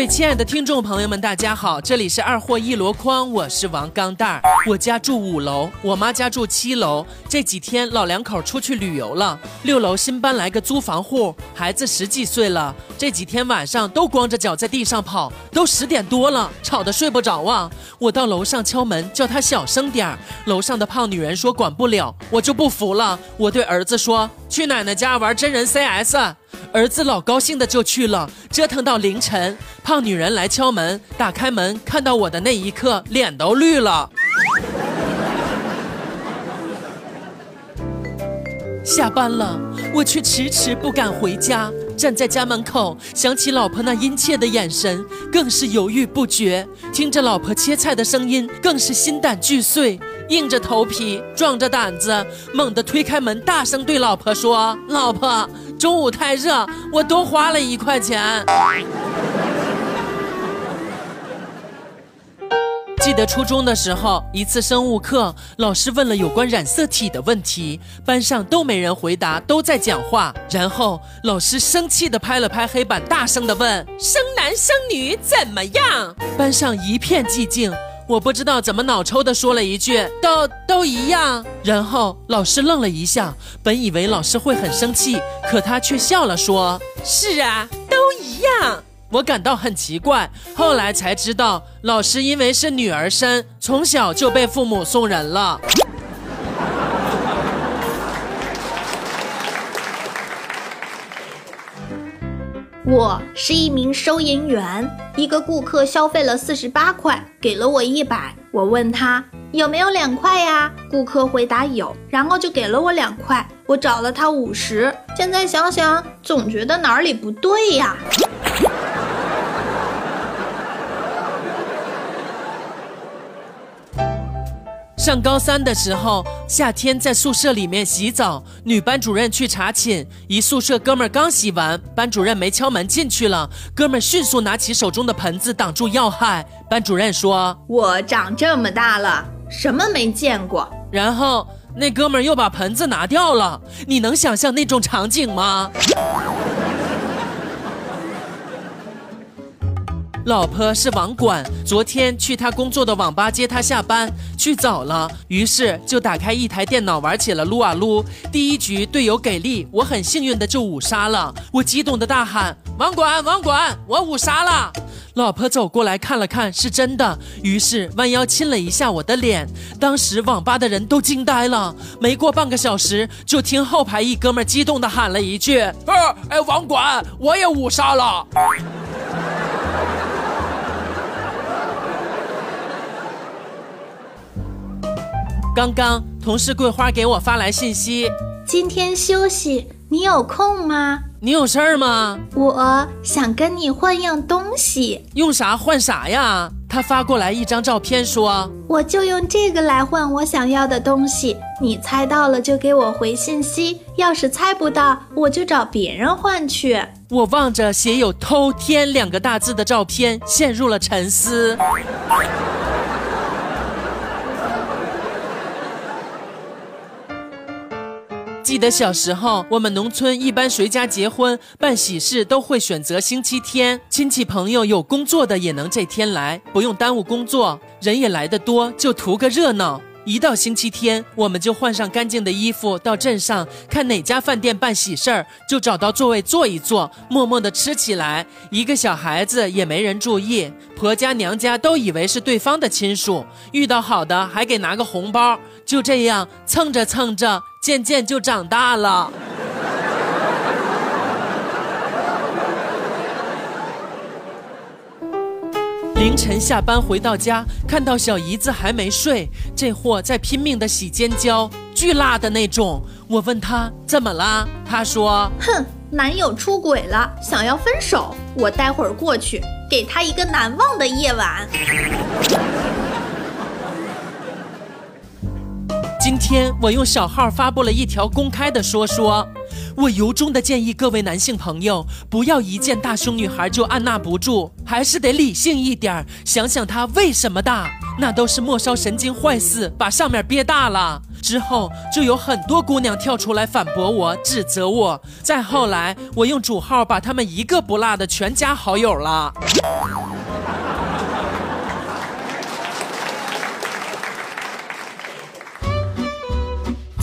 位亲爱的听众朋友们，大家好，这里是二货一箩筐，我是王钢蛋儿。我家住五楼，我妈家住七楼。这几天老两口出去旅游了，六楼新搬来个租房户，孩子十几岁了。这几天晚上都光着脚在地上跑，都十点多了，吵得睡不着啊。我到楼上敲门，叫他小声点儿。楼上的胖女人说管不了，我就不服了。我对儿子说，去奶奶家玩真人 CS。儿子老高兴的就去了，折腾到凌晨。胖女人来敲门，打开门看到我的那一刻，脸都绿了。下班了，我却迟迟不敢回家。站在家门口，想起老婆那殷切的眼神，更是犹豫不决。听着老婆切菜的声音，更是心胆俱碎。硬着头皮，壮着胆子，猛地推开门，大声对老婆说：“老婆，中午太热，我多花了一块钱。”记得初中的时候，一次生物课，老师问了有关染色体的问题，班上都没人回答，都在讲话。然后老师生气地拍了拍黑板，大声地问：“生男生女怎么样？”班上一片寂静。我不知道怎么脑抽的说了一句：“都都一样。”然后老师愣了一下，本以为老师会很生气，可他却笑了，说：“是啊，都一样。”我感到很奇怪，后来才知道，老师因为是女儿身，从小就被父母送人了。我是一名收银员，一个顾客消费了四十八块，给了我一百。我问他有没有两块呀？顾客回答有，然后就给了我两块。我找了他五十，现在想想，总觉得哪里不对呀。上高三的时候，夏天在宿舍里面洗澡，女班主任去查寝，一宿舍哥们儿刚洗完，班主任没敲门进去了，哥们儿迅速拿起手中的盆子挡住要害。班主任说：“我长这么大了，什么没见过？”然后那哥们儿又把盆子拿掉了，你能想象那种场景吗？老婆是网管，昨天去他工作的网吧接他下班，去早了，于是就打开一台电脑玩起了撸啊撸。第一局队友给力，我很幸运的就五杀了，我激动的大喊：“网管，网管，我五杀了！”老婆走过来看了看，是真的，于是弯腰亲了一下我的脸。当时网吧的人都惊呆了。没过半个小时，就听后排一哥们激动的喊了一句：“，哎，网管，我也五杀了！”刚刚同事桂花给我发来信息，今天休息，你有空吗？你有事儿吗？我想跟你换样东西，用啥换啥呀？他发过来一张照片，说我就用这个来换我想要的东西，你猜到了就给我回信息，要是猜不到，我就找别人换去。我望着写有“偷天”两个大字的照片，陷入了沉思。记得小时候，我们农村一般谁家结婚办喜事都会选择星期天，亲戚朋友有工作的也能这天来，不用耽误工作，人也来得多，就图个热闹。一到星期天，我们就换上干净的衣服，到镇上看哪家饭店办喜事儿，就找到座位坐一坐，默默地吃起来。一个小孩子也没人注意，婆家娘家都以为是对方的亲属，遇到好的还给拿个红包。就这样蹭着蹭着，渐渐就长大了。凌晨下班回到家，看到小姨子还没睡，这货在拼命的洗尖椒，巨辣的那种。我问他怎么了，他说：“哼，男友出轨了，想要分手。我待会儿过去，给他一个难忘的夜晚。”今天我用小号发布了一条公开的说说，我由衷的建议各位男性朋友，不要一见大胸女孩就按捺不住，还是得理性一点，想想她为什么大，那都是末梢神经坏死，把上面憋大了。之后就有很多姑娘跳出来反驳我、指责我。再后来，我用主号把他们一个不落的全加好友了。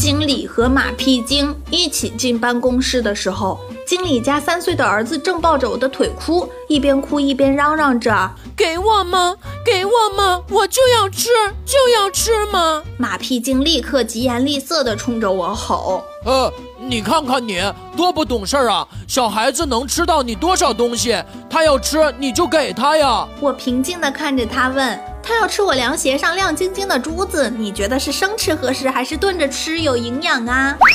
经理和马屁精一起进办公室的时候，经理家三岁的儿子正抱着我的腿哭，一边哭一边嚷嚷着：“给我吗？给我吗？我就要吃，就要吃吗？”马屁精立刻疾言厉色地冲着我吼：“呃，你看看你多不懂事儿啊！小孩子能吃到你多少东西？他要吃你就给他呀！”我平静地看着他问。他要吃我凉鞋上亮晶晶的珠子，你觉得是生吃合适，还是炖着吃有营养啊？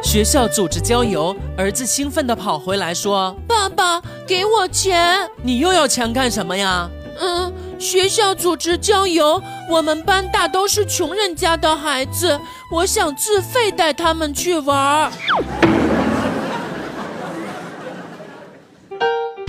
学校组织郊游，儿子兴奋地跑回来说：“爸爸，给我钱！你又要钱干什么呀？”“嗯，学校组织郊游，我们班大都是穷人家的孩子，我想自费带他们去玩。”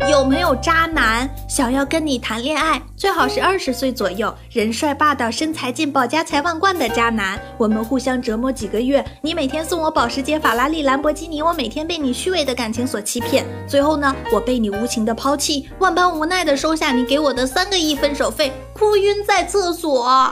有没有渣男想要跟你谈恋爱？最好是二十岁左右，人帅霸道，身材劲爆，家财万贯的渣男。我们互相折磨几个月，你每天送我保时捷、法拉利、兰博基尼，我每天被你虚伪的感情所欺骗。最后呢，我被你无情的抛弃，万般无奈的收下你给我的三个亿分手费，哭晕在厕所。